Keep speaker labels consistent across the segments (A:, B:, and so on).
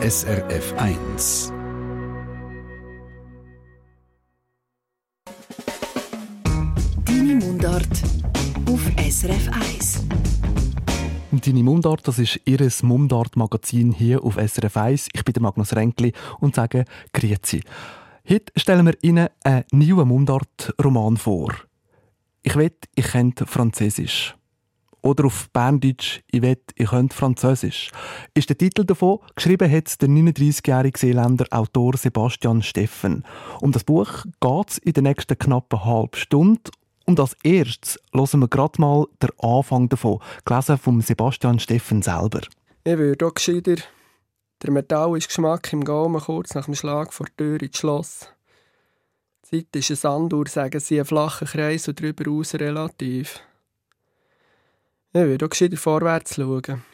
A: SRF 1.
B: Deine Mundart auf SRF 1.
C: Deine Mundart, das ist Ihr Mundart-Magazin hier auf SRF 1. Ich bin der Magnus Renkli und sage Grüezi. Heute stellen wir Ihnen einen neuen Mundart-Roman vor. Ich wette, ich kennt Französisch. Oder auf Berndeutsch, ich wette, ich könnt Französisch. Ist der Titel davon, geschrieben hat der 39-jährige Seeländer Autor Sebastian Steffen. Um das Buch geht es in der nächsten knappen halben Stunde. Und als erstes hören wir gerade mal den Anfang davon, gelesen von Sebastian Steffen selber.
D: Ich würde auch gescheiter. Der Metall ist Geschmack im Gaumen kurz nach dem Schlag vor der Tür ins Schloss. Die Zeit ist eine Sanduhr, sagen sie, ein flacher Kreis und darüber aus relativ. Ich würde auch gescheiter vorwärts schauen.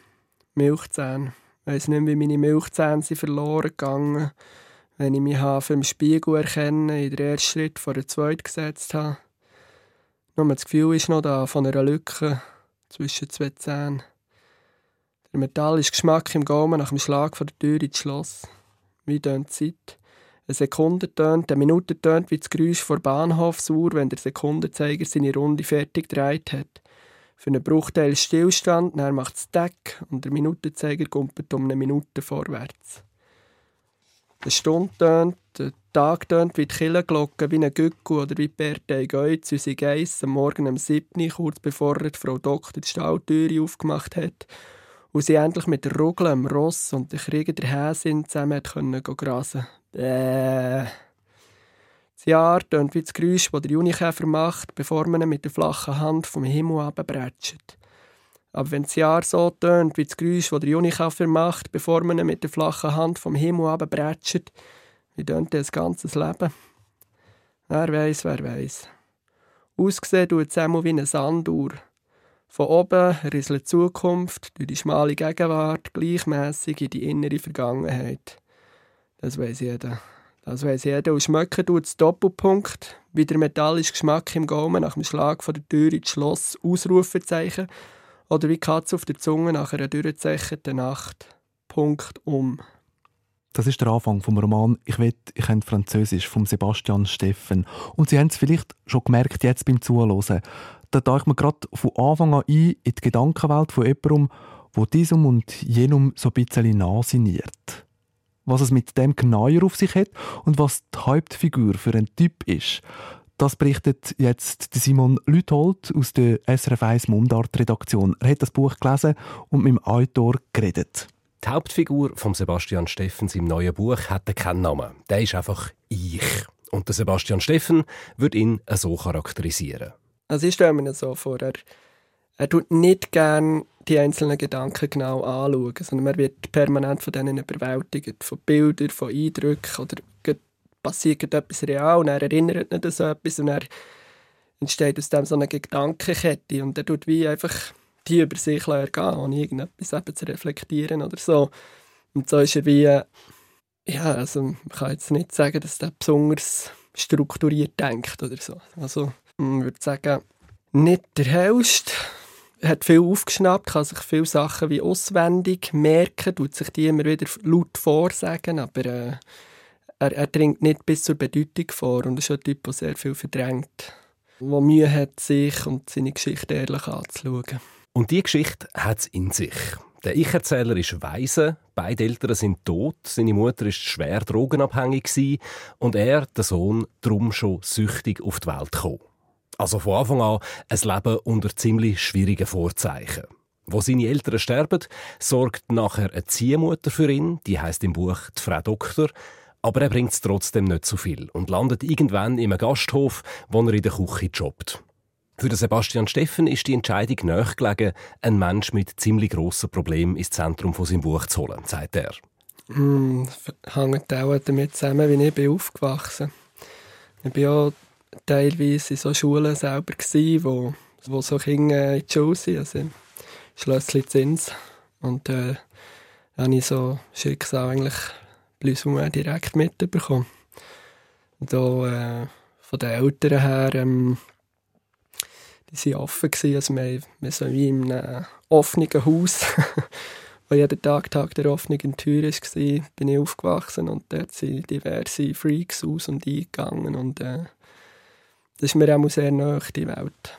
D: Milchzähne. Ich weiss nicht, wie meine Milchzähne sind verloren gegangen, wenn ich mich habe im Spiegel erkennen, in den ersten Schritt vor der zweiten gesetzt habe. Nur das Gefühl ist noch da von einer Lücke zwischen zwei Zähnen. Der metallische Geschmack im Gaumen nach dem Schlag von der Tür ins Schloss. Wie tönt die Zeit? Eine Sekunde tönt, eine Minute tönt wie das Geräusch vor Bahnhofsuhr, wenn der Sekundenzeiger seine Runde fertig gedreht hat. Für einen Bruchteil Stillstand, dann macht es Deck und der Minutenzeiger kumpelt um eine Minute vorwärts. Die Stunde tönt, der Tag tönt wie die Killenglocke, wie ein Gückel oder wie Bertei Geutz, unsere Geiss am Morgen um 7 kurz bevor die Frau Doktor die Stalltüre aufgemacht hat und sie endlich mit der Rugel am Ross und den Krieger der Häsin zusammen können grasen. Das Jahr tönt wie das Geräusch, das der Junikäfer macht, bevor man ihn mit der flachen Hand vom Himmel abbretscht. Aber wenn das Jahr so tönt wie das Geräusch, das der Junikäfer macht, bevor man ihn mit der flachen Hand vom Himmel abbretscht, wie tönt das ganze Leben? Wer weiß, wer weiß. Ausgesehen tut es wie eine Sanduhr. Von oben rieselt die Zukunft durch die schmale Gegenwart gleichmäßig in die innere Vergangenheit. Das weiß jeder. Das weiss jeder. Und schmecken tut es Doppelpunkt, wie der metallische Geschmack im Gaumen nach dem Schlag von der Tür ins Schloss, Ausrufezeichen. Oder wie Katze auf der Zunge nach einer durchzeichneten Nacht. Punkt um.
C: Das ist der Anfang vom Roman «Ich will, ich kenne Französisch» von Sebastian Steffen. Und Sie haben es vielleicht schon gemerkt jetzt beim Zuhören. Da tauche ich mir gerade von Anfang an ein in die Gedankenwelt von jemandem, der diesem und jenem so ein bisschen nasiniert was es mit dem genauer auf sich hat und was die Hauptfigur für ein Typ ist. Das berichtet jetzt Simon Lüthold aus der SRF 1 Mundart-Redaktion. Er hat das Buch gelesen und mit dem Autor geredet.
E: Die Hauptfigur von Sebastian Steffens im neuen Buch hat keinen Namen. Der ist einfach ich. Und der Sebastian Steffen wird ihn so charakterisieren.
D: Also ich stelle mir so vor, er, er tut nicht gerne die einzelnen Gedanken genau anschauen, sondern man wird permanent von denen überwältigt, von Bildern, von Eindrücken oder passiert etwas real und er erinnert nicht an so etwas und er entsteht aus dem so eine Gedankenkette und er tut wie einfach die über sich ergehen, ohne irgendetwas eben zu reflektieren oder so. Und so ist er wie, ja, also man kann jetzt nicht sagen, dass er besonders strukturiert denkt oder so. Also man würde sagen, nicht der hellste, hat viel aufgeschnappt, kann sich viele Sachen wie auswendig merken, tut sich die immer wieder laut vorsagen, aber äh, er, er dringt nicht bis zur Bedeutung vor und ist ein Typ, der sehr viel verdrängt, der Mühe hat, sich und seine Geschichte ehrlich anzuschauen.
E: Und die Geschichte hat es in sich. Der Ich-Erzähler ist weise, beide Eltern sind tot, seine Mutter ist schwer drogenabhängig und er, der Sohn, drum schon süchtig auf die Welt gekommen. Also von Anfang an ein Leben unter ziemlich schwierigen Vorzeichen. Wo seine Eltern sterben, sorgt nachher eine Ziehmutter für ihn, die heißt im Buch die Frau Doktor, aber er bringt es trotzdem nicht zu viel und landet irgendwann im Gasthof, wo er in der Küche jobbt. Für Sebastian Steffen ist die Entscheidung nachgelegen, einen Mensch mit ziemlich grossen Problemen ins Zentrum von seinem Buch zu holen, sagt er.
D: Mm, hängt auch damit zusammen, wie ich bin aufgewachsen bin. Ich bin auch teilweise in so Schulen selber gewesen, wo, wo so Kinder in die Schule sind, also im Schlössli Zins. Und äh, habe ich so Schicksal eigentlich plus direkt mitbekommen. Und da äh, von den Eltern her, ähm, die waren offen gewesen, also wir, wir sind wie in einem offenen Haus, wo jeden Tag Tag der offenen Tür war, bin ich aufgewachsen und dort sind diverse Freaks aus und eingegangen und äh, das ist mir auch sehr nahe, die Welt.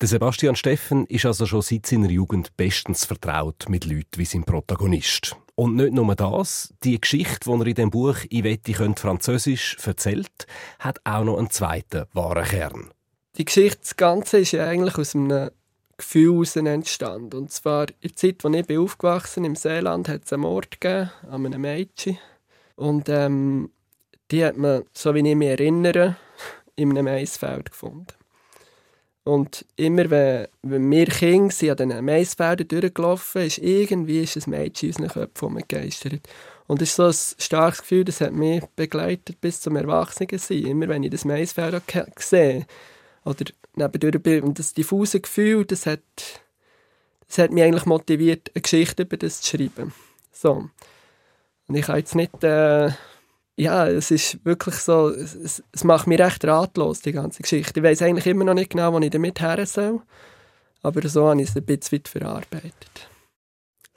E: Der Sebastian Steffen ist also schon seit seiner Jugend bestens vertraut mit Leuten wie sein Protagonist. Und nicht nur das, die Geschichte, die er in dem Buch «Ich wette, ich könnte Französisch» erzählt, hat auch noch einen zweiten wahren Kern.
D: Die Geschichte, das Ganze ist ja eigentlich aus einem Gefühl heraus entstanden. Und zwar in der Zeit, als ich bin aufgewachsen bin, im Seeland, hat es einen Mord gegeben an einem Mädchen. Und ähm, die hat man, so wie ich mich erinnere, in einem Maisfeld gefunden. Und immer, wenn, wenn wir Kinder sind an diesen Maisfeldern durchgelaufen ist irgendwie ist ein Mädchen in unseren Köpfen umgegeistert. Und das ist so ein starkes Gefühl, das hat mich begleitet bis zum Erwachsenensein. Immer wenn ich das Maisfeld sehe oder nebendurch bin, und das diffuse Gefühl, das hat, das hat mich eigentlich motiviert, eine Geschichte über das zu schreiben. So. Und ich kann jetzt nicht... Äh, ja, es ist wirklich so, es, es, macht mich recht ratlos, die ganze Geschichte. Ich weiß eigentlich immer noch nicht genau, wo ich damit her soll, aber so habe ich es ein bisschen verarbeitet.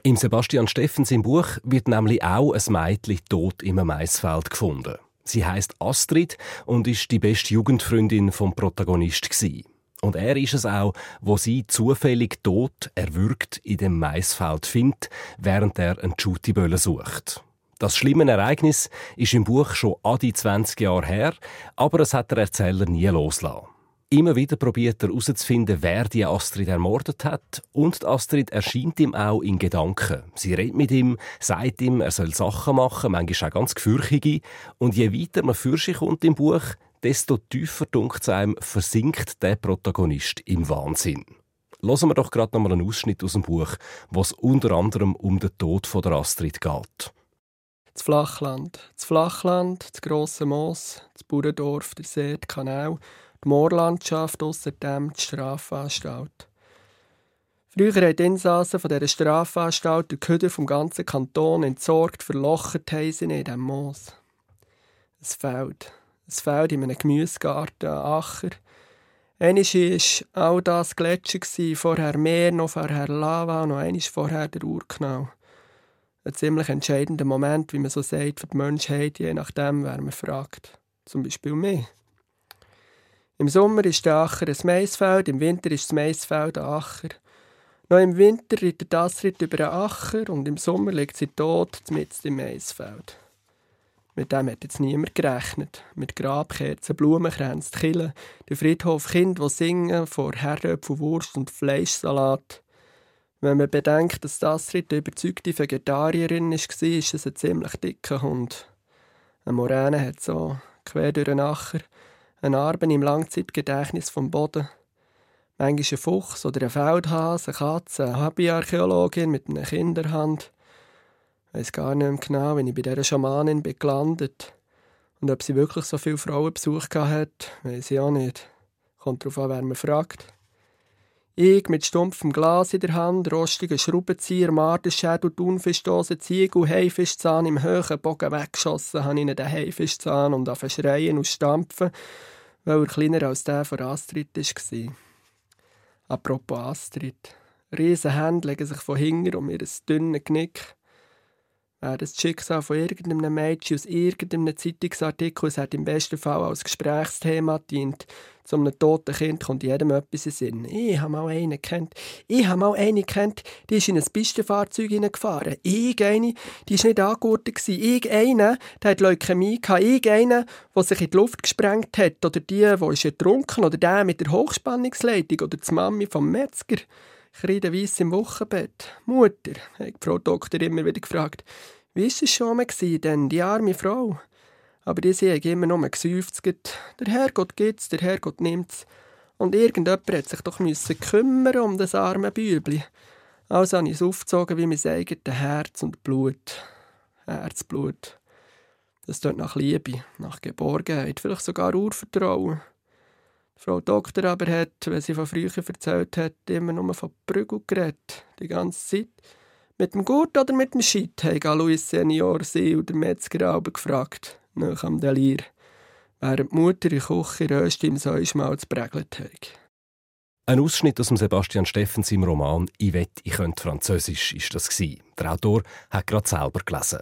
E: Im Sebastian Steffens im Buch wird nämlich auch ein Mädchen tot im Maisfeld gefunden. Sie heißt Astrid und ist die beste Jugendfreundin vom Protagonist gewesen. Und er ist es auch, wo sie zufällig tot erwürgt in dem Maisfeld findet, während er einen Schutibölle sucht. Das schlimme Ereignis ist im Buch schon an die 20 Jahre her, aber es hat der Erzähler nie losgelassen. Immer wieder probiert er herauszufinden, wer die Astrid ermordet hat. Und Astrid erscheint ihm auch in Gedanken. Sie redet mit ihm, sagt ihm, er soll Sachen machen, manchmal auch ganz gefürchtige. Und je weiter man für sich kommt im Buch, desto tiefer dunkt es einem, versinkt der Protagonist im Wahnsinn. Hören wir doch gerade noch mal einen Ausschnitt aus dem Buch, was unter anderem um den Tod von der Astrid geht
D: das Flachland. Das Flachland, das grosse Moos, das Bauerndorf, der See, der Kanal, die Moorlandschaft, außerdem die Strafanstalt. Früher haben die Insassen von dieser Strafanstalt die Köder vom ganzen Kanton entsorgt, verlochert haben in diesem Moos. Ein Feld. Ein Feld in einem Gemüsegarten, ein Acher. Einmal war all das Gletscher, vorher Meer, noch vorher Lava, noch einmal vorher der Urknall ein ziemlich entscheidender Moment, wie man so sagt, für die Menschheit, je nachdem, wer man fragt. Zum Beispiel mich. Im Sommer ist der Acher ein Maisfeld, im Winter ist das Maisfeld ein Acher. Noch im Winter reitet Astrid über einen Acher und im Sommer liegt sie tot mitten im Maisfeld. Mit dem hat jetzt niemand gerechnet. Mit Grabkerzen, Blumenkränzen, Killen, der Friedhof Kind, die singen vor Herdöpfel, Wurst und Fleischsalat. Wenn man bedenkt, dass Astrid eine überzeugte Vegetarierin war, ist es ein ziemlich dicker Hund. Eine Moräne hat so quer durch den Acher eine Narben im Langzeitgedächtnis vom Boden. Manchmal ein Fuchs oder ein Feldhase, eine Katze, eine Hobbyarchäologin mit einer Kinderhand. Ich weiß gar nicht mehr genau, wenn ich bei dieser Schamanin bin gelandet Und ob sie wirklich so viele Frauenbesuch hat, weiß ich auch nicht. Kommt darauf an, wer man fragt. Ich mit stumpfem Glas in der Hand, rostigen Schraubenzieher, Marderschädel, Thunfischdose, Ziegel, Haifischzahn im höheren Bogen weggeschossen, habe ich den Haifischzahn und auf schreien und stampfen, weil er kleiner als der von Astrid war. Apropos Astrid. Riesen Hände legen sich von hinten um ihr dünnes Knick. Wäre das Schicksal von irgendeinem Mädchen aus irgendeinem Zeitungsartikel, es hat im besten Fall als Gesprächsthema dient, zu einem toten Kind kommt jedem etwas in Sinn. Ich habe mal einen gekannt. Ich habe mal eine gekannt, die ist in ein Pistenfahrzeug gefahren. Ich eine, die war nicht angegurtet. Ich eine, der hat Leukämie gehabt. Ich eine, der sich in die Luft gesprengt hat. Oder die, die ist ertrunken. Oder der mit der Hochspannungsleitung. Oder die Mami vom Metzger. Kreideweiss im Wochenbett. Mutter, hat Frau Doktor immer wieder gefragt. Wie war es schon mal, denn, die arme Frau? Aber die haben immer nur gesäuft. Der Herrgott gibt's, der Herrgott nimmt's. Und irgendjemand hat sich doch müssen kümmern um das arme Bübli. Also habe ich es aufgezogen wie mein eigenes Herz und Blut. Herzblut. Das tut nach Liebe, nach Geborgenheit, vielleicht sogar Urvertrauen. Frau Doktor aber hat, wenn sie von früher erzählt hat, immer nur von Prügel geredet. Die ganze Zeit. Mit dem Gurt oder mit dem Scheit, haben Louis Senior sie und der Metzger gefragt nach am Delir, während die Mutter in Küche Rösti im Säuschmalz prägelt hat.
E: Ein Ausschnitt aus dem Sebastian Steffen seinem Roman «Ich wett, ich könnte Französisch» ist das. Der Autor hat gerade selber gelesen.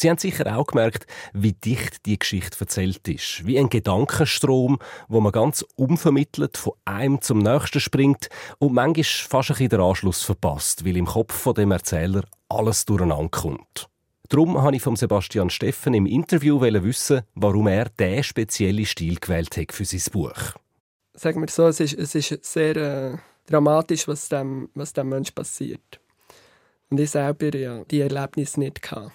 E: Sie haben sicher auch gemerkt, wie dicht die Geschichte erzählt ist. Wie ein Gedankenstrom, wo man ganz unvermittelt von einem zum nächsten springt und manchmal fast ein bisschen den Anschluss verpasst, weil im Kopf von dem Erzähler alles durcheinander kommt. Darum habe ich von Sebastian Steffen im Interview wissen, warum er diesen speziellen Stil gewählt hat für sein Buch.
D: Sagen wir so, es ist, es ist sehr äh, dramatisch, was dem, was dem Menschen passiert. Und ich selber ja die Erlebnisse nicht gehabt.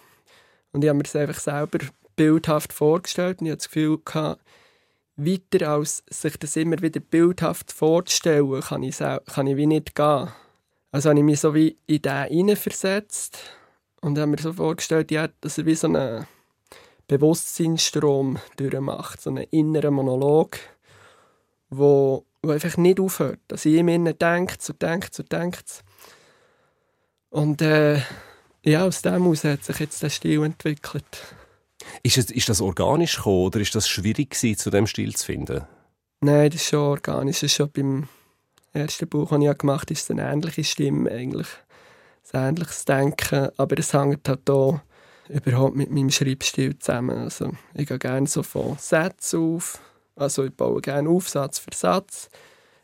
D: Und ich habe mir das einfach selber bildhaft vorgestellt und ich hatte das Gefühl, gehabt, weiter als sich das immer wieder bildhaft vorzustellen, kann ich, kann ich wie nicht gehen. Also habe ich mich so wie in den hineinversetzt und habe mir so vorgestellt, ja, dass er wie so einen Bewusstseinsstrom durchmacht, so einen inneren Monolog, wo, wo einfach nicht aufhört. Dass ich innen denkt, so denkt, so denkt. Und äh, ja, aus dem heraus hat sich jetzt der Stil entwickelt.
E: Ist, es, ist das organisch gekommen oder ist das schwierig gewesen, zu dem Stil zu finden?
D: Nein, das ist schon organisch. Das ist schon beim ersten Buch, das ich gemacht habe, ist eine ähnliche Stimme eigentlich. Ein ähnliches Denken, aber es hängt halt auch überhaupt mit meinem Schreibstil zusammen. Also ich gehe gerne so von Sätzen auf, also ich baue gerne Aufsatz für Satz.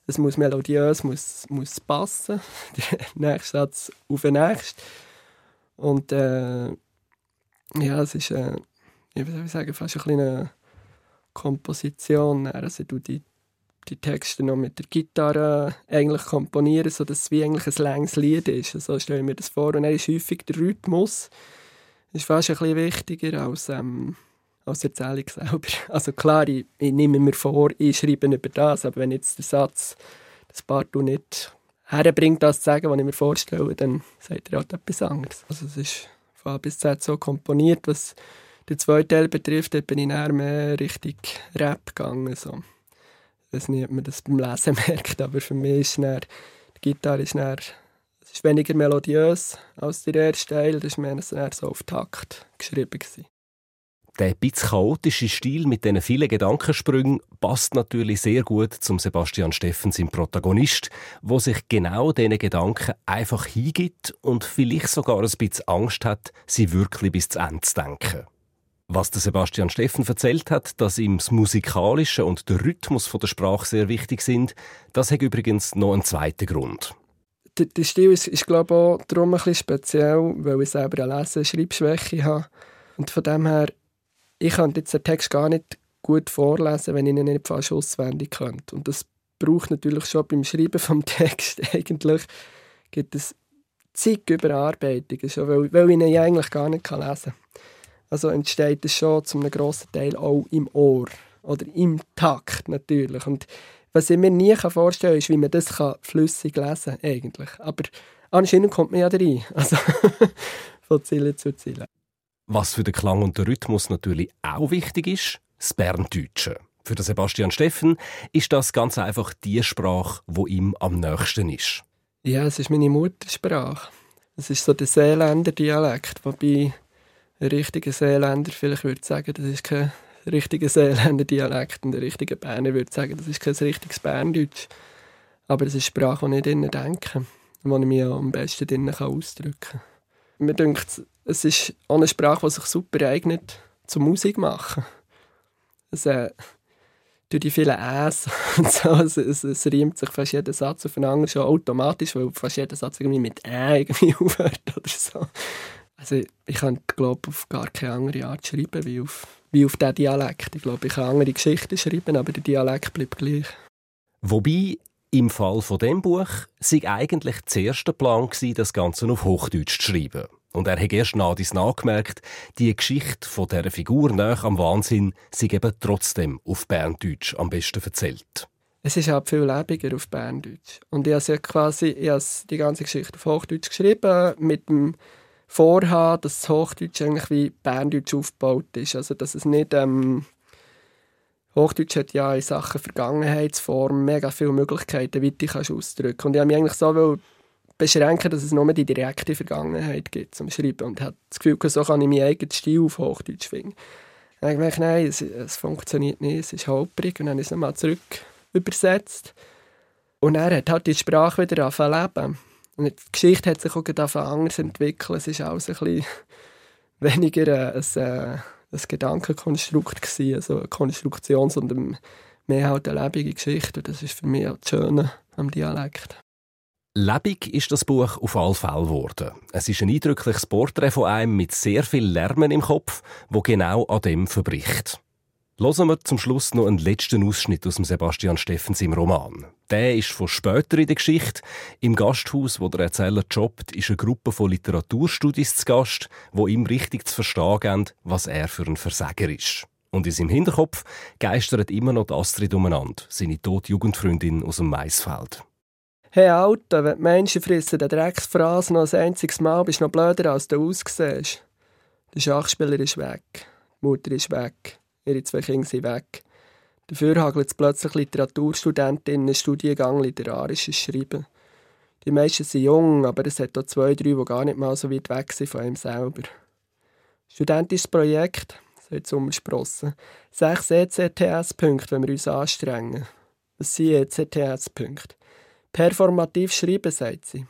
D: Es muss melodiös, muss, muss passen. Der nächste Satz auf den nächsten. Und äh, ja, es ist, äh, ich sagen, fast ein eine Komposition. Also du die, die Texte noch mit der Gitarre eigentlich komponieren, sodass es wie eigentlich ein langes Lied ist. So stelle ich mir das vor. Und dann ist häufig der Rhythmus ist fast ein bisschen wichtiger als, ähm, als die Erzählung selber. Also klar, ich, ich, nehme mir vor, ich schreibe über das, aber wenn jetzt der Satz das Part nicht herbringt, das zu sagen, was ich mir vorstelle, dann sagt er halt etwas anderes. Also es ist von A bis Z so komponiert, was den zweiten Teil betrifft, bin ich näher mehr Richtung Rap gegangen. So. Weiß nicht, ob man das beim Lesen merkt, aber für mich ist dann, die Gitarre ist, dann, es ist weniger melodiös als der erste Teil, das war mehr so auf Takt geschrieben. Gewesen.
E: Der bisschen chaotische Stil mit diesen vielen Gedankensprüngen passt natürlich sehr gut zum Sebastian Steffen, seinem Protagonist, wo sich genau diesen Gedanken einfach hingibt und vielleicht sogar ein bisschen Angst hat, sie wirklich bis zu Ende zu denken. Was der Sebastian Steffen erzählt hat, dass ihm das Musikalische und der Rhythmus der Sprache sehr wichtig sind, das hat übrigens noch einen zweiten Grund.
D: Der, der Stil ist, ist glaube ich, auch darum ein bisschen speziell, weil ich selber eine Lese- Schreibschwäche habe. Und von dem her ich könnte jetzt den Text gar nicht gut vorlesen, wenn ich ihn nicht fast auswendig könnte. Und das braucht natürlich schon beim Schreiben vom Text eigentlich gibt es zig Überarbeitungen, schon, weil, weil ich ihn eigentlich gar nicht lesen kann. Also entsteht es schon zu einem grossen Teil auch im Ohr oder im Takt natürlich. Und was ich mir nie vorstellen kann, ist, wie man das kann flüssig lesen kann. Aber anscheinend kommt man ja rein. Also von Ziele zu Ziele.
E: Was für den Klang und den Rhythmus natürlich auch wichtig ist, das Berndeutsche. Für den Sebastian Steffen ist das ganz einfach die Sprache, wo ihm am nächsten ist.
D: Ja, es ist meine Muttersprache. Es ist so der Seeländer Dialekt, wobei ein richtiger Seeländer vielleicht würde sagen, das ist kein richtiger Seeländer Dialekt und ein richtiger Berner würde sagen, das ist kein richtiges Berndeutsch. Aber es ist Sprache, die ich drinnen denke, wo ich mich am besten drinnen ausdrücken kann. Mir denkt, es ist eine Sprache, die sich super eignet zum Musik machen. Es, äh, durch die vielen Äs und so, es, es, es riemt sich fast jeder Satz aufeinander schon automatisch, weil fast jeder Satz irgendwie mit Ä irgendwie aufhört oder so. Also ich kann, glaube auf gar keine andere Art schreiben wie auf, wie auf diesen Dialekt. Ich glaube, ich kann andere Geschichten schreiben, aber der Dialekt bleibt gleich.
E: Wobei im Fall von dem Buch sei eigentlich der erste Plan gewesen, das Ganze auf Hochdeutsch zu schreiben. Und er hat erst nach dies nachgemerkt, die Geschichte von dieser Figur nach am Wahnsinn sei eben trotzdem auf Berndeutsch am besten erzählt.
D: Es ist halt viel lebendiger auf Berndeutsch. Und ich habe quasi ich habe die ganze Geschichte auf Hochdeutsch geschrieben, mit dem Vorhaben, dass das Hochdeutsch eigentlich wie Berndeutsch aufgebaut ist. Also, dass es nicht... Ähm, Hochdeutsch hat ja in Sachen Vergangenheitsform mega viele Möglichkeiten, wie du dich ausdrücken kannst. Und ich habe mich eigentlich so beschränken, dass es nur die direkte Vergangenheit gibt zum Schreiben. Und hat das Gefühl, so kann ich meinen eigenen Stil auf Hochdeutsch finden. Dann habe ich gedacht, nein, es, es, funktioniert nicht, es ist holprig. Und dann habe ich es nochmal zurück übersetzt. Und er hat halt die Sprache wieder angefangen leben. Und die Geschichte hat sich auch anders entwickelt. Es ist alles ein bisschen weniger ein, ein, ein Gedankenkonstrukt gewesen, also eine Konstruktion, sondern mehr halt eine lebende Geschichte. Und das ist für mich auch das Schöne am Dialekt.
E: Lebig ist das Buch auf alle Fälle geworden. Es ist ein eindrückliches Porträt von einem mit sehr viel Lärmen im Kopf, wo genau an dem verbricht. Hören wir zum Schluss noch einen letzten Ausschnitt aus dem Sebastian Steffens im Roman. Der ist von später in der Geschichte. Im Gasthaus, wo der Erzähler jobbt, ist eine Gruppe von Literaturstudis zu Gast, wo ihm richtig zu verstehen geben, was er für ein Versager ist. Und in seinem Hinterkopf geistert immer noch die Astrid umeinander, seine tote Jugendfreundin aus dem Maisfeld.
D: Hey Alter, wenn die Menschen fressen den Drecksfraß noch ein einziges Mal, bist du noch blöder, als du aussiehst. Der Schachspieler ist weg. Die Mutter ist weg. Ihre zwei Kinder sind weg. Dafür hagelt es plötzlich Literaturstudentinnen einen Studiengang Literarisches Schreiben. Die meisten sind jung, aber es hat auch zwei, drei, die gar nicht mal so weit weg sind von ihm selber. Studentisches Projekt, sagt Sommersprossen. Sechs ECTS-Punkte, wenn wir uns anstrengen. Was sind ECTS-Punkte? Performativ schreiben, sagt sie.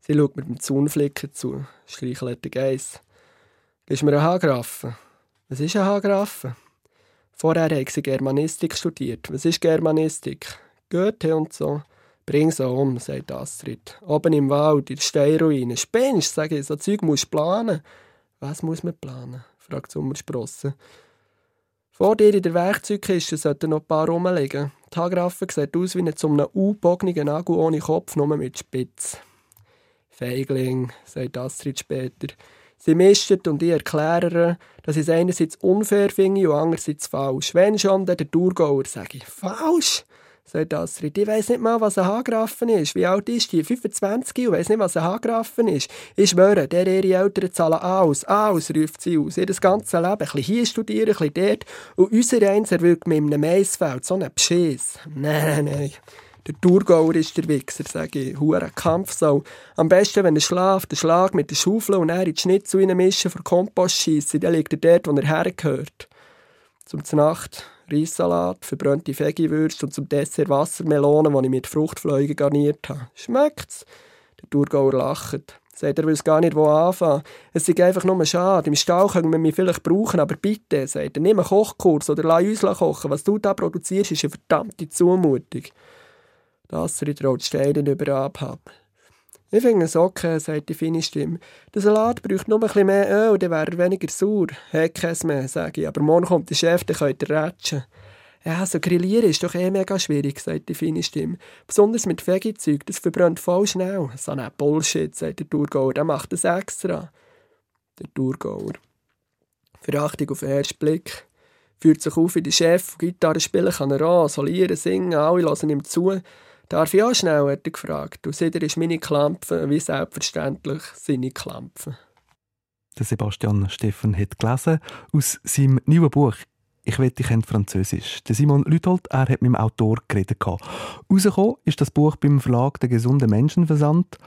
D: Sie schaut mit dem Zaunflicker zu, streichelt den Geiss. Gibst mir einen Haargraffen? Was ist ein Haargraffen? Vorher hat sie Germanistik studiert. Was ist Germanistik? Goethe und so. Bring so um, sagt Astrid. Oben im Wald, in der Steinruine. Spinnst, sage ich, so Zeug musst du planen. Was muss man planen? fragt Sommersprossen. Vor dir in der Werkzeugkiste sollten noch ein paar rumliegen. Die Haargraffe sieht aus wie ein zum U-bognigen Nagel ohne Kopf, nur mit Spitz. Feigling, sagt Astrid später. Sie mischt und ich erkläre dass ich es einerseits unfair finde und andererseits falsch. Wenn schon, dann der Thurgauer, sage ich. Falsch? Sagt Astrid. Ich weiss nicht mal, was ein Haargraffen ist. Wie alt ist die? 25 und weiss nicht, was ein Haargraffen ist. Ich schwöre, der ihre Eltern zahlen aus. Aus, ruft sie aus. Ihr ganzes Leben. Ein bisschen hier studieren, ein bisschen dort. Und unser Eins erwirkt mit einem Maisfeld. So einen Beschiss. Nein, nein. Der Thurgauer ist der Wichser, sage ich. Hure Kampfsau. Am besten, wenn er schlaft, der Schlag mit der Schaufel und er in die Schnitzel mischen für Kompost schiessen, dann liegt er dort, wo er hergehört. Zum Nacht Reissalat, verbrannte Vegiwürste und zum Dessert Wassermelonen, die ich mit Fruchtfliegen garniert habe. Schmeckt's? Der Thurgauer lacht. Sagt, er will gar nicht wo anfangen. Es ist einfach nur schade. Im Stall können wir mich vielleicht brauchen, aber bitte, sagt er, nimm einen Kochkurs oder lass uns kochen. Was du da produzierst, ist eine verdammte Zumutung. Das rollt Steine über Abhab. Ich finde es okay, sagt die feine Stimme. Der Salat braucht nur ein bisschen mehr Öl, dann wäre er weniger sauer. Hey, keins mehr, sage ich. Aber morgen kommt der Chef, dann könnt ihr rätschen. Ja, so grillieren ist doch eh mega schwierig, sagt die feine Stimme. Besonders mit Veggie-Zeug, das verbrennt voll schnell. So ein Bullshit, sagt der Thurgauer, der macht das extra. Der Thurgauer. Verachtung auf den ersten Blick. Führt sich auf wie der Chef, Gitarre spielen kann er an, solieren, singen, alle hören ihm zu. Darf ich auch schnell, hat er gefragt. Und seitdem ist meine Klampe wie selbstverständlich seine Klampe.
C: Der Sebastian Steffen hat gelesen aus seinem neuen Buch «Ich wette, ich kennt Französisch». Der Simon Lüthold, er hat mit dem Autor geredet. Rausgekommen ist das Buch beim Verlag «Der gesunde Menschenversand».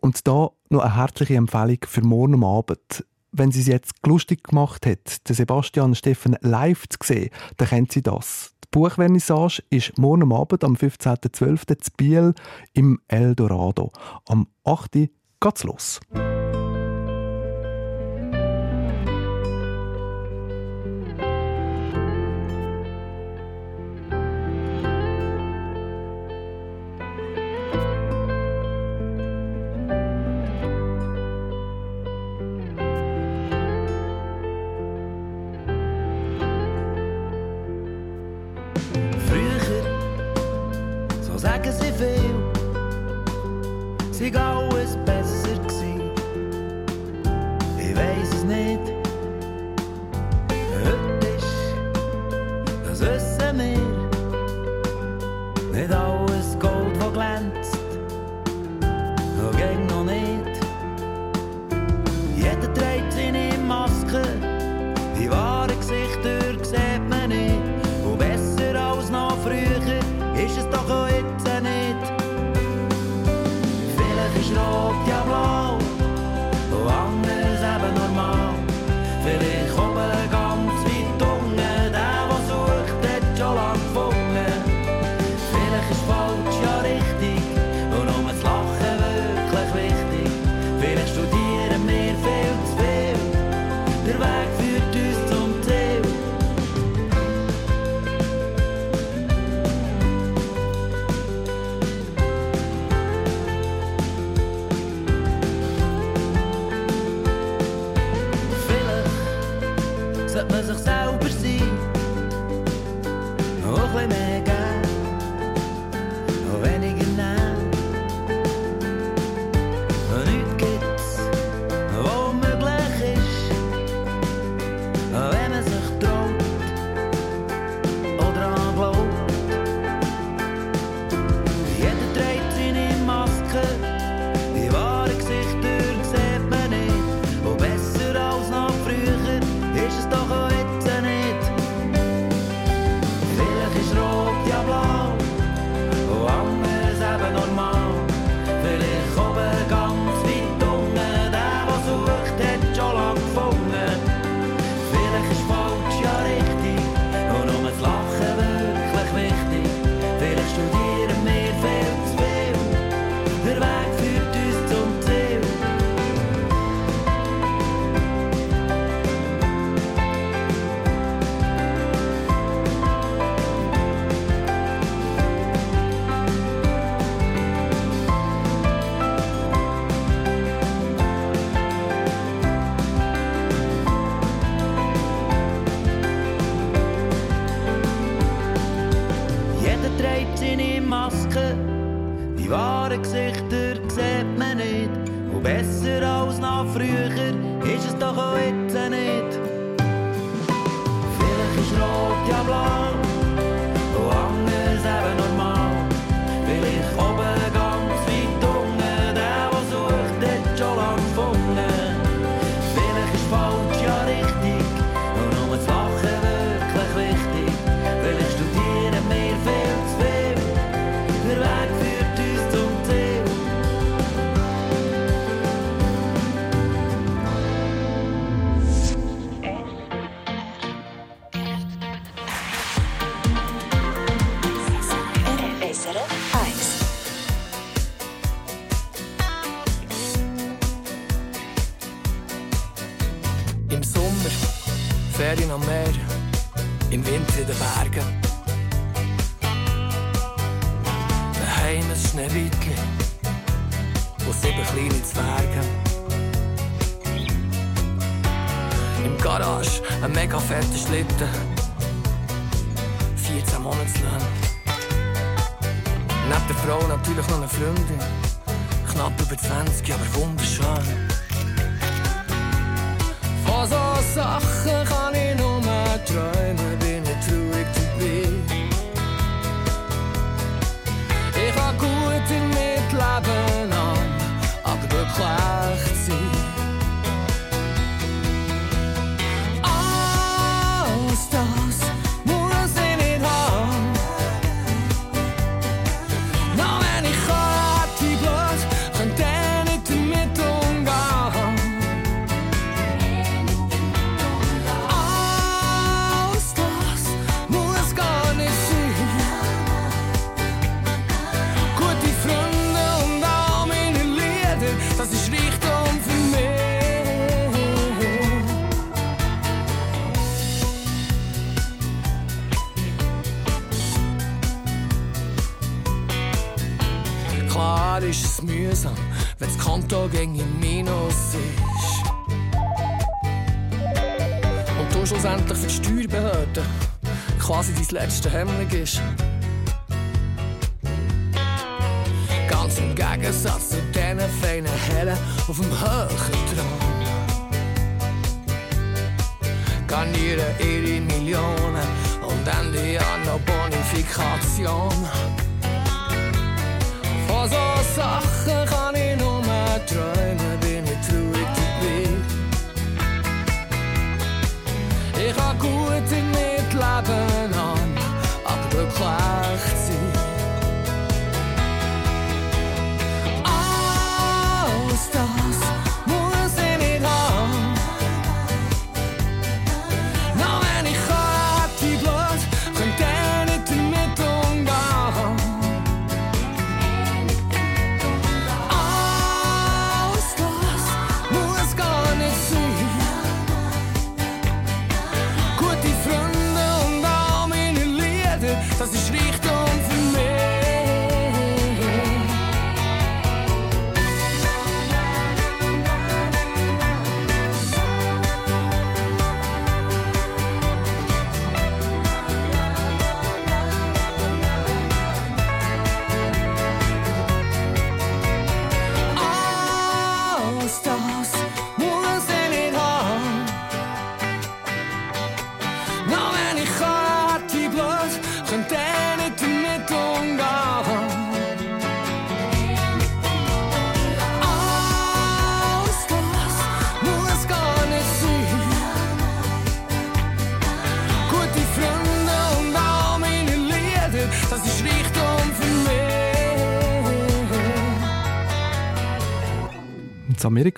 C: Und da noch eine herzliche Empfehlung für morgen Abend. Wenn sie es jetzt lustig gemacht hat, den Sebastian Steffen live zu sehen, dann kennt sie das. Buchvernissage ist morgen Abend am 15.12. zu Biel im Eldorado. Am 8. geht's los.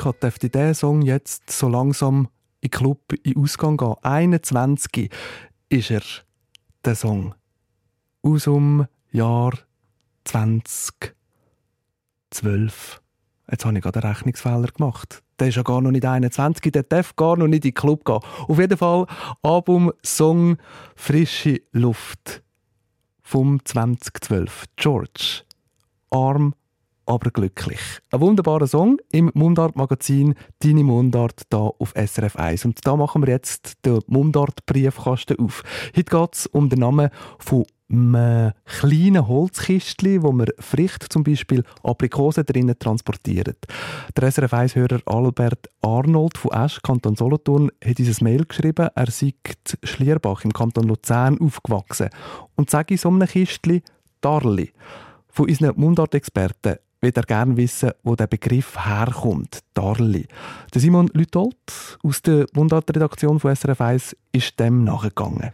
C: Amerika dürfte dieser Song jetzt so langsam in Club in Ausgang gehen. 21 ist er, der Song. Aus dem Jahr 2012. Jetzt habe ich gerade einen Rechnungsfehler gemacht. Der ist ja gar noch nicht 21, der darf gar noch nicht in den Club gehen. Auf jeden Fall Album Song Frische Luft vom 2012. George. Arm, aber glücklich. Ein wunderbarer Song im Mundart-Magazin «Deine Mundart» hier auf SRF 1. Und da machen wir jetzt den Mundart-Briefkasten auf. Heute geht es um den Namen von einem kleinen Holzkistchen, wo man Fricht, zum Beispiel Aprikosen drinnen transportiert. Der SRF 1-Hörer Albert Arnold von Esch, Kanton Solothurn, hat ein Mail geschrieben, er sei Schlierbach im Kanton Luzern aufgewachsen und sage in so einem Kistchen Darli. Von unseren Mundart-Experten will er gerne wissen, wo der Begriff herkommt. Darli. Der Simon Lütold aus der Mundart-Redaktion von SRF 1 ist dem nachgegangen.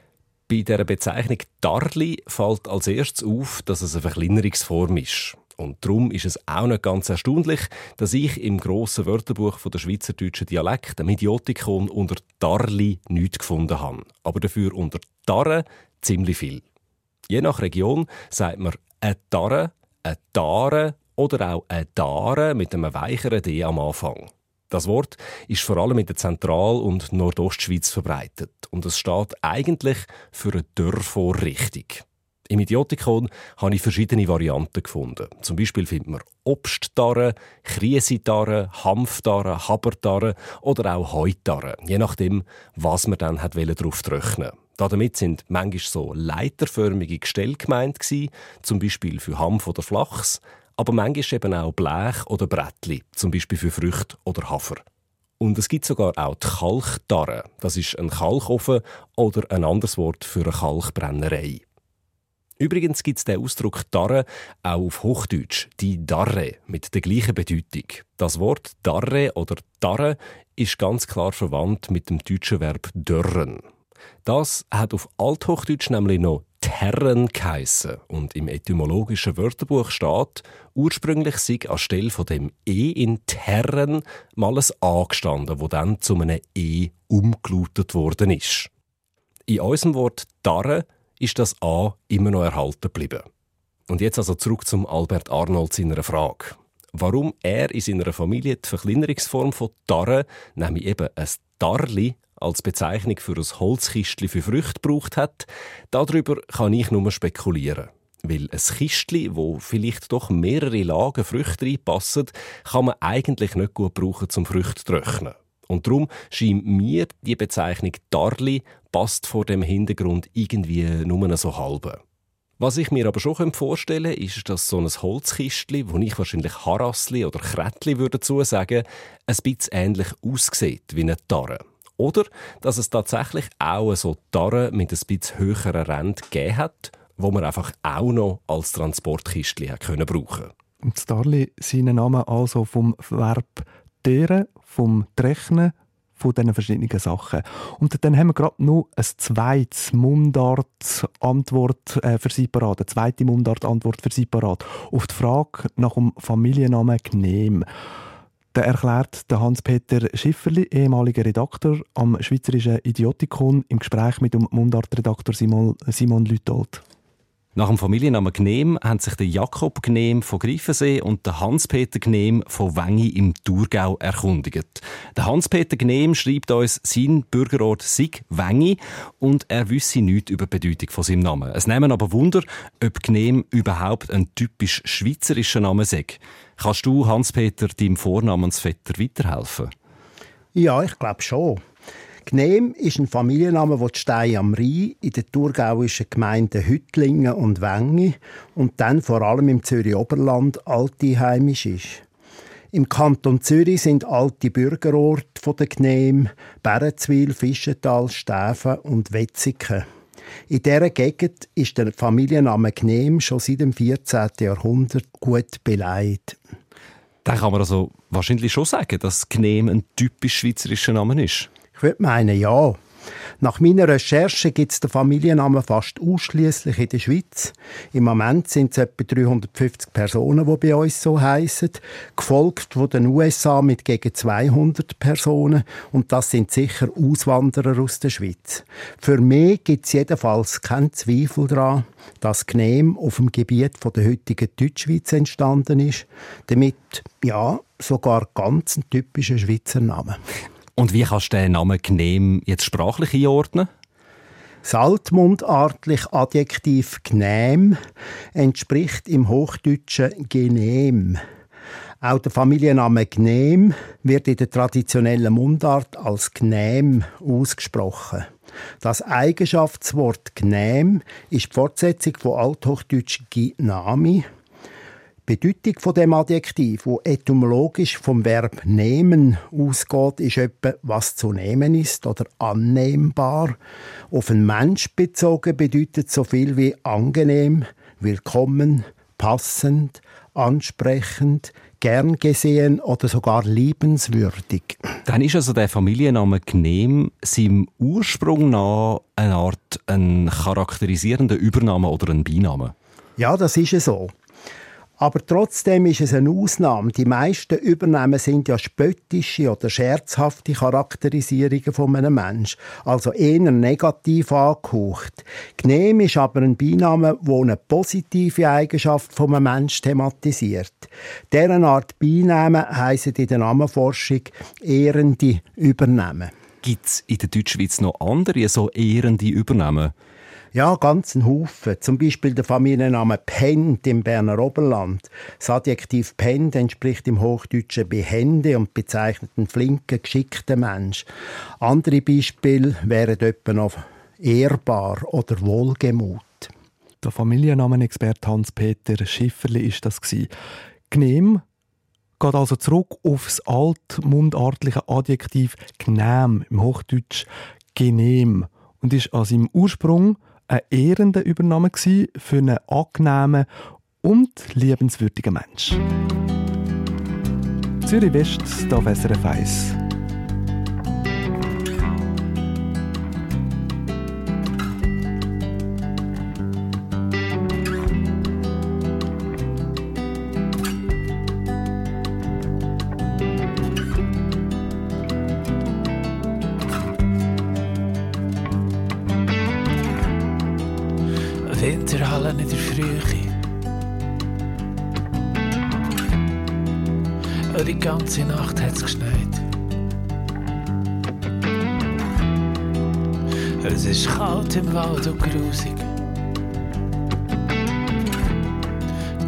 E: Bei der Bezeichnung Darli fällt als erstes auf, dass es eine Verkleinerungsform ist. Und darum ist es auch nicht ganz erstaunlich, dass ich im grossen Wörterbuch von der schweizerdeutschen Dialekt, dem Idiotikon, unter Darli nichts gefunden habe. Aber dafür unter Darre ziemlich viel. Je nach Region sagt man eine Darre, eine Dare oder auch eine Dare mit einem weicheren D am Anfang. Das Wort ist vor allem in der Zentral- und Nordostschweiz verbreitet und es steht eigentlich für eine Dörrvorrichtung. Im Idiotikon habe ich verschiedene Varianten gefunden. Zum Beispiel findet man Obstdarren, Kriesidarren, Hanfdarren, Haberdarren oder auch Heutarren, je nachdem, was man dann hat darauf trocknen damit sind manchmal so leiterförmige Gestelle gemeint zum Beispiel für Hanf oder Flachs, aber manchmal eben auch Blech oder Brettli, zum Beispiel für Früchte oder Hafer. Und es gibt sogar auch die Kalkdarre. Das ist ein Kalkofen oder ein anderes Wort für eine Kalkbrennerei. Übrigens gibt es den Ausdruck Darre auch auf Hochdeutsch, die Darre, mit der gleichen Bedeutung. Das Wort Darre oder Darre ist ganz klar verwandt mit dem deutschen Verb dörren. Das hat auf Althochdeutsch nämlich noch Terren geheissen und im etymologischen Wörterbuch steht, ursprünglich sei anstelle von dem E in Terren mal ein A gestanden, wo dann zu einem E umgelutet worden ist. In unserem Wort Darre ist das A immer noch erhalten geblieben. Und jetzt also zurück zum Albert Arnold seiner Frage. Warum er in seiner Familie die Verkleinerungsform von Darre, nämlich eben ein Darli, als Bezeichnung für ein Holzkistli für Früchte gebraucht hat, darüber kann ich nur spekulieren. Weil ein Kistli, wo vielleicht doch mehrere Lagen Früchte reinpassen, kann man eigentlich nicht gut brauchen zum Früchte zu trocknen. Und darum scheint mir die Bezeichnung Darli passt vor dem Hintergrund irgendwie nur so halbe. Was ich mir aber schon vorstellen könnte, ist, dass so ein Holzkistli, wo ich wahrscheinlich Harassli oder Krätli würde sagen, ein bisschen ähnlich aussieht wie eine Tarre. Oder dass es tatsächlich auch so Tarren mit ein bisschen höheren Rändern gegeben hat, wo man einfach auch noch als Transportkistli können brauchen
C: Und Starli seinen Namen also vom Verb «deren», vom «trechnen», von diesen verschiedenen Sachen. Und dann haben wir gerade noch ein zweites Mundart-Antwort äh, für Sie parat, eine zweite Mundart-Antwort für Sie parat, auf die Frage nach dem Familiennamen Gnehm. Da erklärt der Hans-Peter Schifferli, ehemaliger Redakteur am Schweizerischen Idiotikon, im Gespräch mit dem Mundartredakteur Simon, Simon Lütold.
E: Nach dem Familiennamen Gnehm haben sich der Jakob Gnehm von Greifensee und der Hans-Peter Gnehm von Wengi im Thurgau erkundigt. Der Hans-Peter Gnehm schreibt uns, sein Bürgerort sei Wengi und er wüsste nichts über die Bedeutung von seinem Namen. Es nehmen aber Wunder, ob Gnehm überhaupt ein typisch schweizerischer Name sei. Kannst du, Hans-Peter, deinem Vornamensvetter weiterhelfen?
F: Ja, ich glaube schon. Gnehm ist ein Familienname, der Stein am Rhein in den thurgauischen Gemeinden Hüttlingen und Wengi und dann vor allem im Zürich-Oberland alte heimisch ist. Im Kanton Zürich sind alte Bürgerorte der Gnehm Bärenzwil, Fischental, Stäfen und Wetzigen. In dieser Gegend ist der Familienname Gnehm schon seit dem 14. Jahrhundert gut beleidigt.
E: Dann kann man also wahrscheinlich schon sagen, dass Gnehm ein typisch schweizerischer Name ist.
F: Ich würde meinen, ja. Nach meiner Recherche gibt es den Familiennamen fast ausschließlich in der Schweiz. Im Moment sind es etwa 350 Personen, die bei uns so heißen, gefolgt von den USA mit gegen 200 Personen und das sind sicher Auswanderer aus der Schweiz. Für mich gibt es jedenfalls keinen Zweifel daran, dass Gnehm auf dem Gebiet von der heutigen Deutschschweiz entstanden ist, damit ja sogar ganz ein typischer Schweizer Name.
E: Und wie kannst du den Namen Gnehm jetzt sprachlich einordnen?
F: Das altmundartliche Adjektiv «gnäm» entspricht im Hochdeutschen «genehm». Auch der Familienname «gnäm» wird in der traditionellen Mundart als «gnäm» ausgesprochen. Das Eigenschaftswort «gnäm» ist die Fortsetzung von althochdeutsch «gnami», Bedeutung von dem Adjektiv, wo etymologisch vom Verb nehmen ausgeht, ist etwa was zu nehmen ist oder annehmbar. Auf einen Mensch bezogen bedeutet so viel wie angenehm, willkommen, passend, ansprechend, gern gesehen oder sogar liebenswürdig.
E: Dann ist also der Familienname Gnehm seinem Ursprung nach eine Art ein charakterisierender Übername oder ein Beiname.
F: Ja, das ist so. Aber trotzdem ist es eine Ausnahme. Die meisten Übernahmen sind ja spöttische oder scherzhafte Charakterisierungen von einem Menschen, also eher negativ angehaucht. Gnehm ist aber ein Beiname, der eine positive Eigenschaft von einem Menschen thematisiert. Deren Art Beinamen heissen in der Namenforschung ehrende Übernahmen.
E: Gibt es in der Deutschschweiz noch andere so ehrende Übernahmen?
F: Ja, ganz ein Haufen. Zum Beispiel der Familienname Pend im Berner Oberland. Das Adjektiv Pend entspricht im Hochdeutschen behende und bezeichnet einen flinken, geschickten Mensch. Andere Beispiele wären etwa noch ehrbar oder wohlgemut.
C: Der Familiennamenexperte Hans-Peter Schifferli ist das Gnehm geht also zurück auf das altmundartliche Adjektiv gnehm im Hochdeutsch genehm und ist an seinem Ursprung eine ehrende Übernahme für einen angenehmen und liebenswürdigen Menschen. Zürich West, da SRF 1.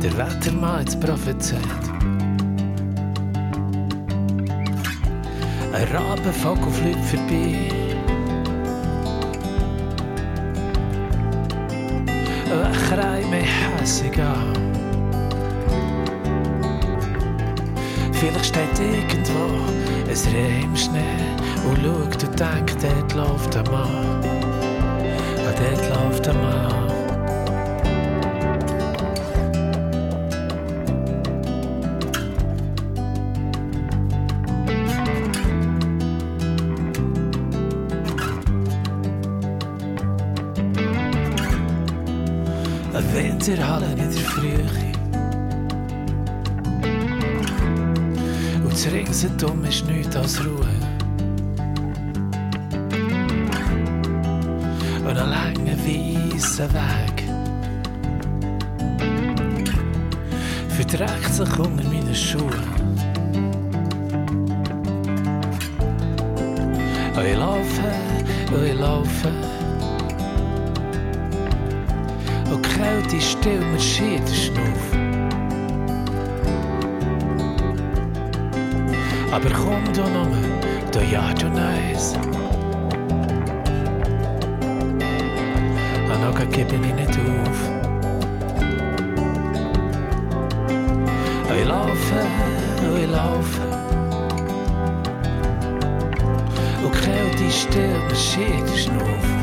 G: Der Wettermann hat's prophezeit. Ein Rabenvogel fliegt vorbei. Wegrijdt mich hässig an. Vielleicht steht irgendwo ein Reh im Schnee und schaut und denkt, dort läuft ein Mann. Ja, dort läuft ein Mann. Eine Winterhalle in der Frühe. Und das Ringsherum ist nichts als Ruhe. Und ein langer, weißer Weg verdreckt sich unter meinen Schuhen. Ich laufe, und ich laufe. Und die Kälte ist still, mir schiert der Schnuff. Aber komm du nur, du ja, du nice. Und noch gebe ich nicht auf. Und ich laufe, und ich laufe. Und die Kälte ist still, mir schiert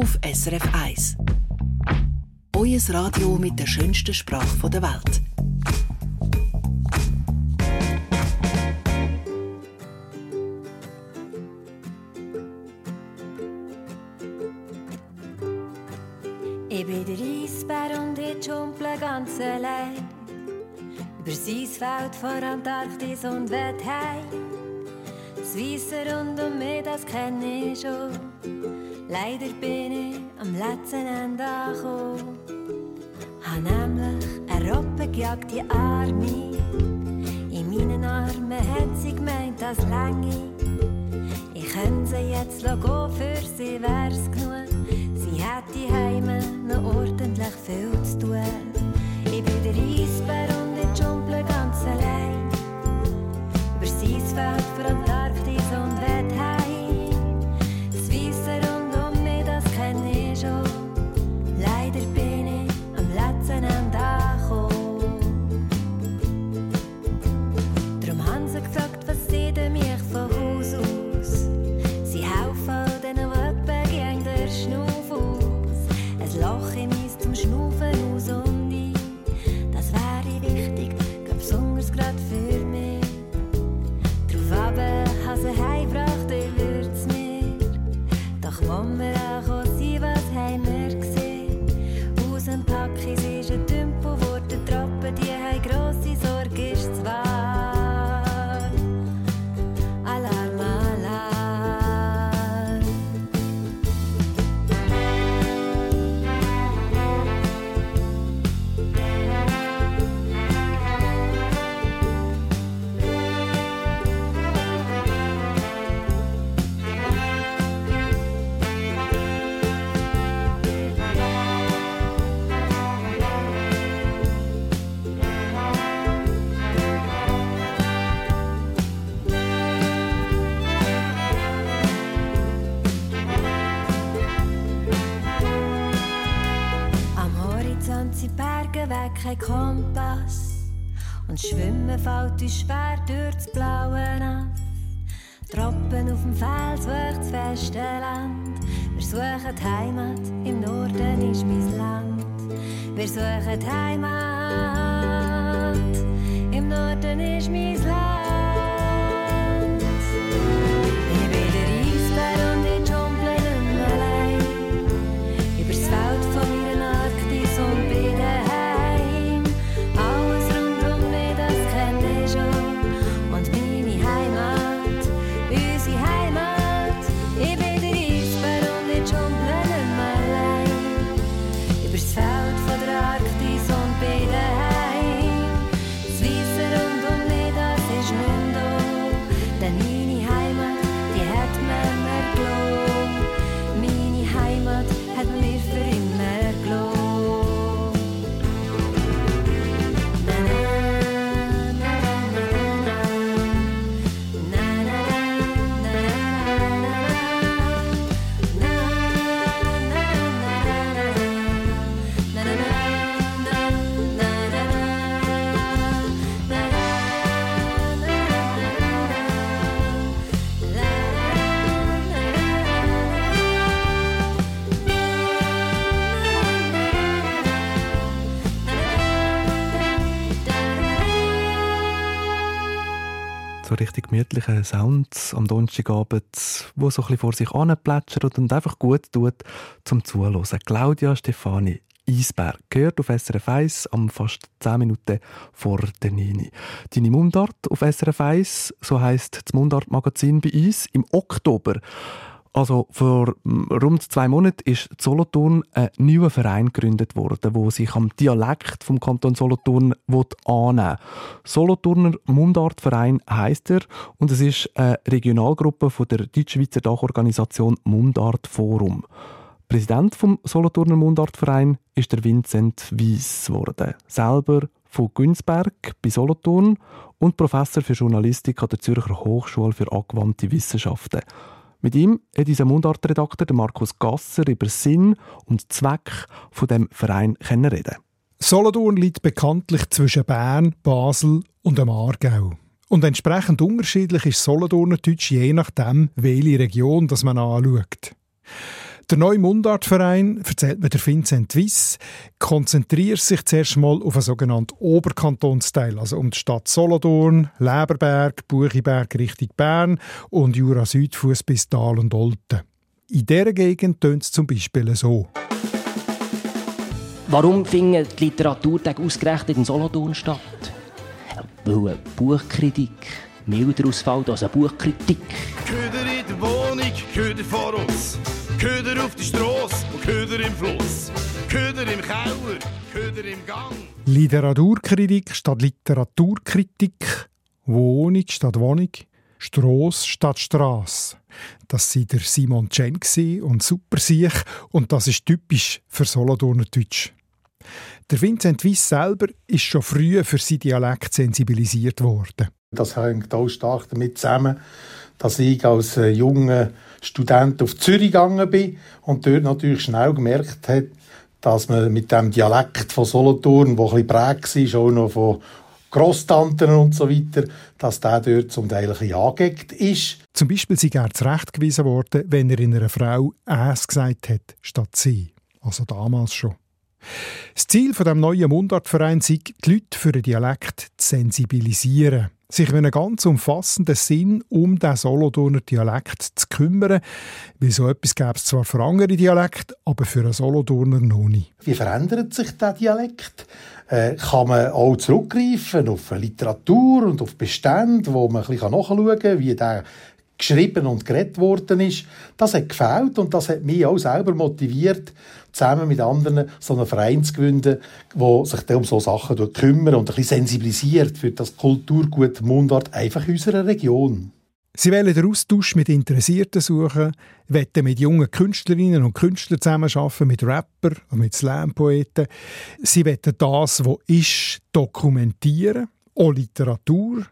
G: auf
B: SRF 1. Euer Radio mit der schönsten Sprache der Welt.
H: Ich bin der Eisbär und ich jumple ganz allein. Über sein Feld vor Antarktis und will heim. Das Weisse rund um mich, das kenne ich schon. Leider bin ich am letzten Ende angekommen. Hab nämlich eine Robbe gejagt, die Arme. In meinen Armen hat sie gemeint, das länge. Ich könnte sie jetzt gehen, für sie wär's genug. Sie hat die Heime noch ordentlich viel zu tun. Ich bin der Eisbär und ich jumple ganz allein. Über sein Feld kein Kompass. Und Schwimmen fällt uns schwer durch das blaue Nass. Tropfen auf dem Fels, wo das feste Land. Wir suchen die Heimat, im Norden ist mein Land. Wir suchen die Heimat, im Norden ist mein Land.
C: Richtig gemütliche Sounds am Donnerstagabend, wo so ein bisschen vor sich hin plätschert und einfach gut tut zum Zuhören. Claudia Stefani Eisberg gehört auf SRF 1 am fast 10 Minuten vor der 9. Deine Mundart auf SRF 1, so heisst das Mundart-Magazin bei uns, im Oktober also vor mm, rund zwei Monaten ist Solothurn ein neuer Verein gegründet worden, wo sich am Dialekt vom Kanton Solothurn annehmen will. Solothurner Mundartverein heisst er und es ist eine Regionalgruppe von der Deutschschweizer Dachorganisation Mundart Forum. Präsident vom Solothurner Mundartverein ist der Vincent Weiss geworden. Selber von Günzberg bei Solothurn und Professor für Journalistik an der Zürcher Hochschule für angewandte Wissenschaften. Mit ihm hat unser Mundartredakteur Markus Gasser über Sinn und Zweck von dem Verein reden.
I: Solothurn liegt bekanntlich zwischen Bern, Basel und dem Aargau. Und entsprechend unterschiedlich ist Solothurner Deutsch je nachdem, welche Region das man anschaut. Der neue Mundartverein, erzählt mir der Vincent Wiss, konzentriert sich zuerst mal auf einen sogenannten Oberkantonsteil, also um die Stadt Solothurn, Leberberg, Buchiberg Richtung Bern und Jura Südfuss bis Tal und Olten. In dieser Gegend tönt es zum Beispiel so.
J: Warum findet die Literaturtag ausgerechnet in Solothurn statt? Weil eine Buchkritik milder ausfällt als eine Buchkritik.
K: Köder in der Wohnung, Köder vor uns. Köder auf die Straße und Köder im Fluss. Köder im Keller, Köder im Gang.
I: Literaturkritik statt Literaturkritik, Wohnung statt Wohnung, Strasse statt Strasse. Das war der Simon Chen und Super sich und das ist typisch für Solothurner Deutsch. Der Vincent Weiss selber ist schon früh für seinen Dialekt sensibilisiert worden.
L: Das hängt auch stark damit zusammen, dass ich als äh, junger Student auf Zürich gegangen bin und dort natürlich schnell gemerkt hat, dass man mit dem Dialekt von Solothurn, der ein bisschen prägt war, auch noch von Grosstanten und so weiter, dass der dort zum Teil ein bisschen angeeckt ist.
I: Zum Beispiel sei er zurechtgewiesen worden, wenn er in einer Frau «es» gesagt hat, statt «sie». Also damals schon. Das Ziel von dem neuen Mundartverein sei, die Leute für den Dialekt zu sensibilisieren, sich in einem ganz umfassenden Sinn um den Solothurner Dialekt zu kümmern, weil so etwas gäbe es zwar für andere Dialekte, aber für einen Solothurner noch nicht.
L: Wie verändert sich der Dialekt? Äh, kann man auch zurückgreifen auf Literatur und auf Bestände, wo man ein bisschen nachschauen kann, wie der geschrieben und geredet worden ist. Das hat gefällt und das hat mich auch selber motiviert, zusammen mit anderen so einen Verein zu gründen, der sich um so Sachen kümmert und ein bisschen sensibilisiert für das Kulturgut Mundart einfach in unserer Region.
I: Sie wollen den Austausch mit Interessierten suchen, wollen mit jungen Künstlerinnen und Künstlern zusammenarbeiten, mit Rapper und mit Slam-Poeten. Sie wollen das, was ist, dokumentieren, auch Literatur.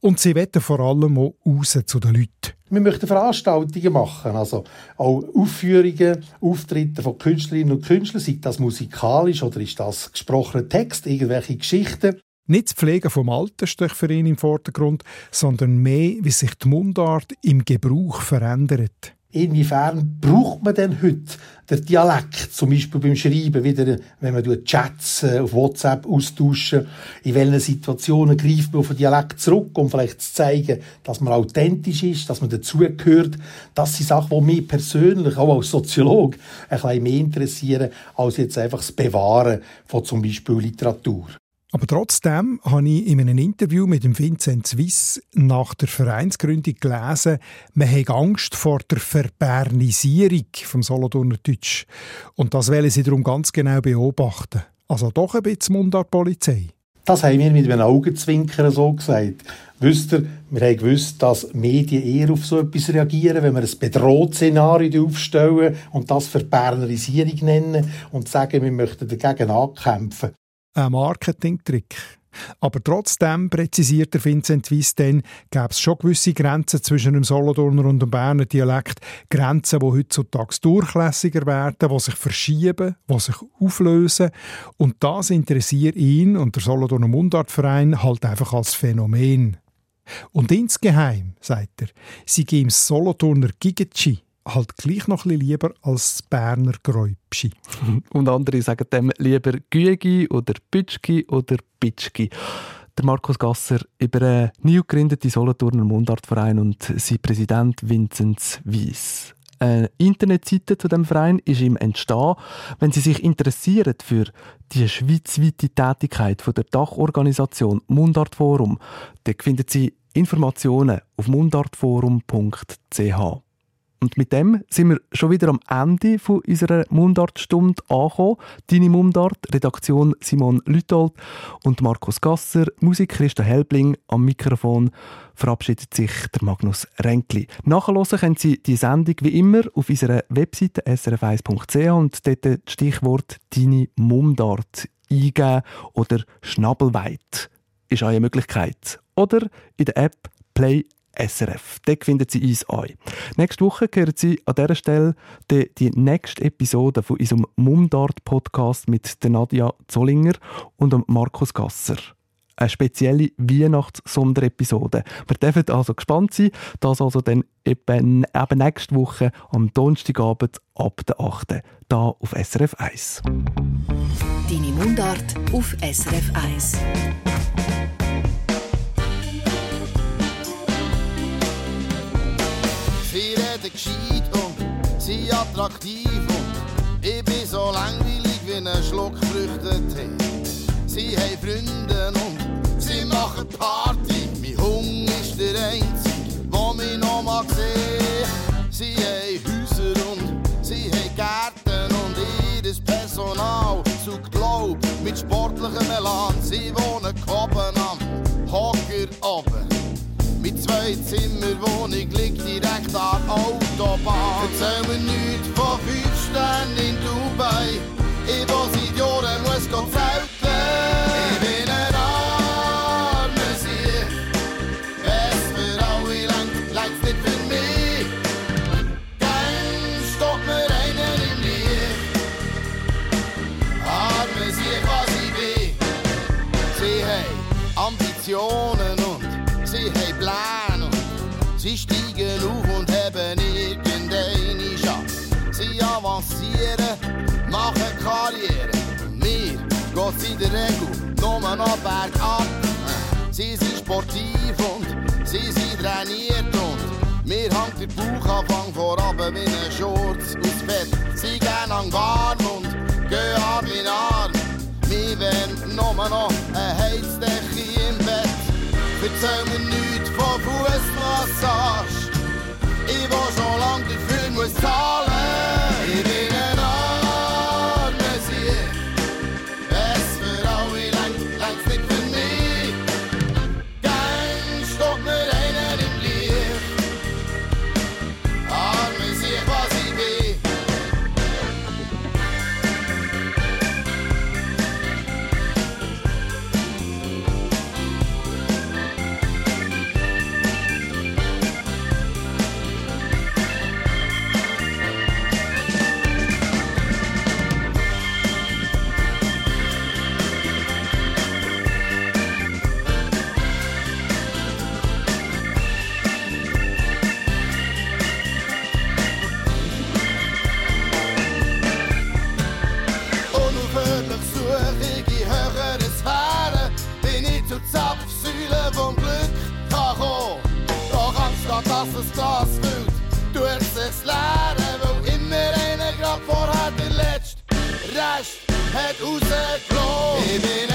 I: Und sie wollen vor allem auch raus zu den Leuten.
L: Wir möchten Veranstaltungen machen, also auch Aufführungen, Auftritte von Künstlerinnen und Künstlern, sei das musikalisch oder ist das gesprochener Text, irgendwelche Geschichten.
I: Nicht das Pflegen vom Alten steht für ihn im Vordergrund, sondern mehr, wie sich die Mundart im Gebrauch verändert.
L: Inwiefern braucht man denn heute den Dialekt, zum Beispiel beim Schreiben, wieder, wenn man Chats äh, auf WhatsApp austauschen, in welchen Situationen greift man auf den Dialekt zurück, um vielleicht zu zeigen, dass man authentisch ist, dass man dazugehört. Das sind Sachen, die mich persönlich, auch als Soziologe, ein bisschen mehr interessieren, als jetzt einfach das Bewahren von zum Beispiel Literatur.
I: Aber trotzdem habe ich in einem Interview mit dem Vincent Swiss nach der Vereinsgründung gelesen, man habe Angst vor der Verbernisierung vom Solothurner Deutsch. Und das wollen sie darum ganz genau beobachten. Also doch ein bisschen Mundartpolizei.
L: Das haben wir mit einem Augenzwinkern so gesagt. Wisst ihr, wir haben gewusst, dass Medien eher auf so etwas reagieren, wenn wir ein Bedroht-Szenario aufstellen und das Verbernerisierung nennen und sagen, wir möchten dagegen ankämpfen
I: ein Marketingtrick. Aber trotzdem, präzisiert der Vincent Weiss dann, gäbe es schon gewisse Grenzen zwischen dem Solothurner und dem Berner Dialekt. Grenzen, die heutzutage durchlässiger werden, die sich verschieben, die sich auflösen. Und das interessiert ihn und der Solothurner Mundartverein halt einfach als Phänomen. Und insgeheim, sagt er, sie ihm Solothurner Gigetschi halt gleich noch ein lieber als Berner Gräubschi.
C: Und andere sagen dem lieber Güegi oder Bütschki oder Bitschki. Der Markus Gasser über einen neu gegründeten Solothurner Mundartverein und sein Präsident Vinzenz Weiss. Eine Internetseite zu dem Verein ist ihm entstanden. Wenn Sie sich interessieren für die schweizweite Tätigkeit von der Dachorganisation Mundartforum, dann finden Sie Informationen auf mundartforum.ch. Und mit dem sind wir schon wieder am Ende von unserer Mundartstunde angekommen. Deine Mundart, Redaktion Simon Lütold und Markus Gasser, Musik Christa Helbling, am Mikrofon verabschiedet sich der Magnus Renkli. Nachhören können Sie die Sendung wie immer auf unserer Webseite srf1.ch und dort das Stichwort «Deine Mundart» eingeben oder «Schnabelweit» ist eine Möglichkeit. Oder in der App Play SRF. Dort finden Sie uns an. Nächste Woche hören Sie an dieser Stelle die, die nächste Episode von unserem Mundart-Podcast mit Nadia Zollinger und Markus Gasser. Eine spezielle Weihnachts-Sonderepisode. Wir dürfen also gespannt sein. Das also dann eben, eben nächste Woche am Donnerstagabend ab der 8. da auf SRF 1.
B: Deine Mundart auf SRF 1.
K: Sie reden gescheit und sind attraktiv und ich bin so langweilig wie ein Schluck Früchtetee. Sie haben Freunde und sie machen Party. Mein Hund ist der Einzige, der mich noch mal sieht. Sie haben Häuser und sie haben Gärten und jedes Personal sucht Glaub mit sportlichem Elan. Sie wohnen oben am Hocker oben. Mit zwei Zimmer Wohnung liegt direkt an der Autobahn. Erzähl mir nichts von fünf Sternen in Dubai. Ich, wo seit Jahren muss zelten. Ich bin ein armer Sieg. Es für alle lenkt, lenkt's nicht für mich. Dann stoppt mir einer im Licht. Arme Sieg, was ich bin. Sie haben Ambitionen machen Karriere. Mir geht's in der Regel nur noch bergab. Sie sind sportiv und sie sind trainiert und mir hängt der Bauchanfang vorab wie ein Schurz aus Fett. Sie gehen an Garn und gehen an meinen Arm. Wir werden nur noch ein Heizdecke im Bett. Erzähl mir nichts von Fußmassage. Ich will schon lang dafür muss zahlen. Glas füllt, tut sich's leeren, weil immer einer grad vorher den letzten Rest hat rausgelassen. Ich bin ein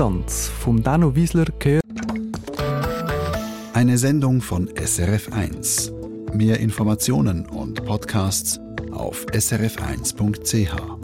C: Distanz vom Dano Wiesler gehört.
A: Eine Sendung von SRF1. Mehr Informationen und Podcasts auf srf1.ch.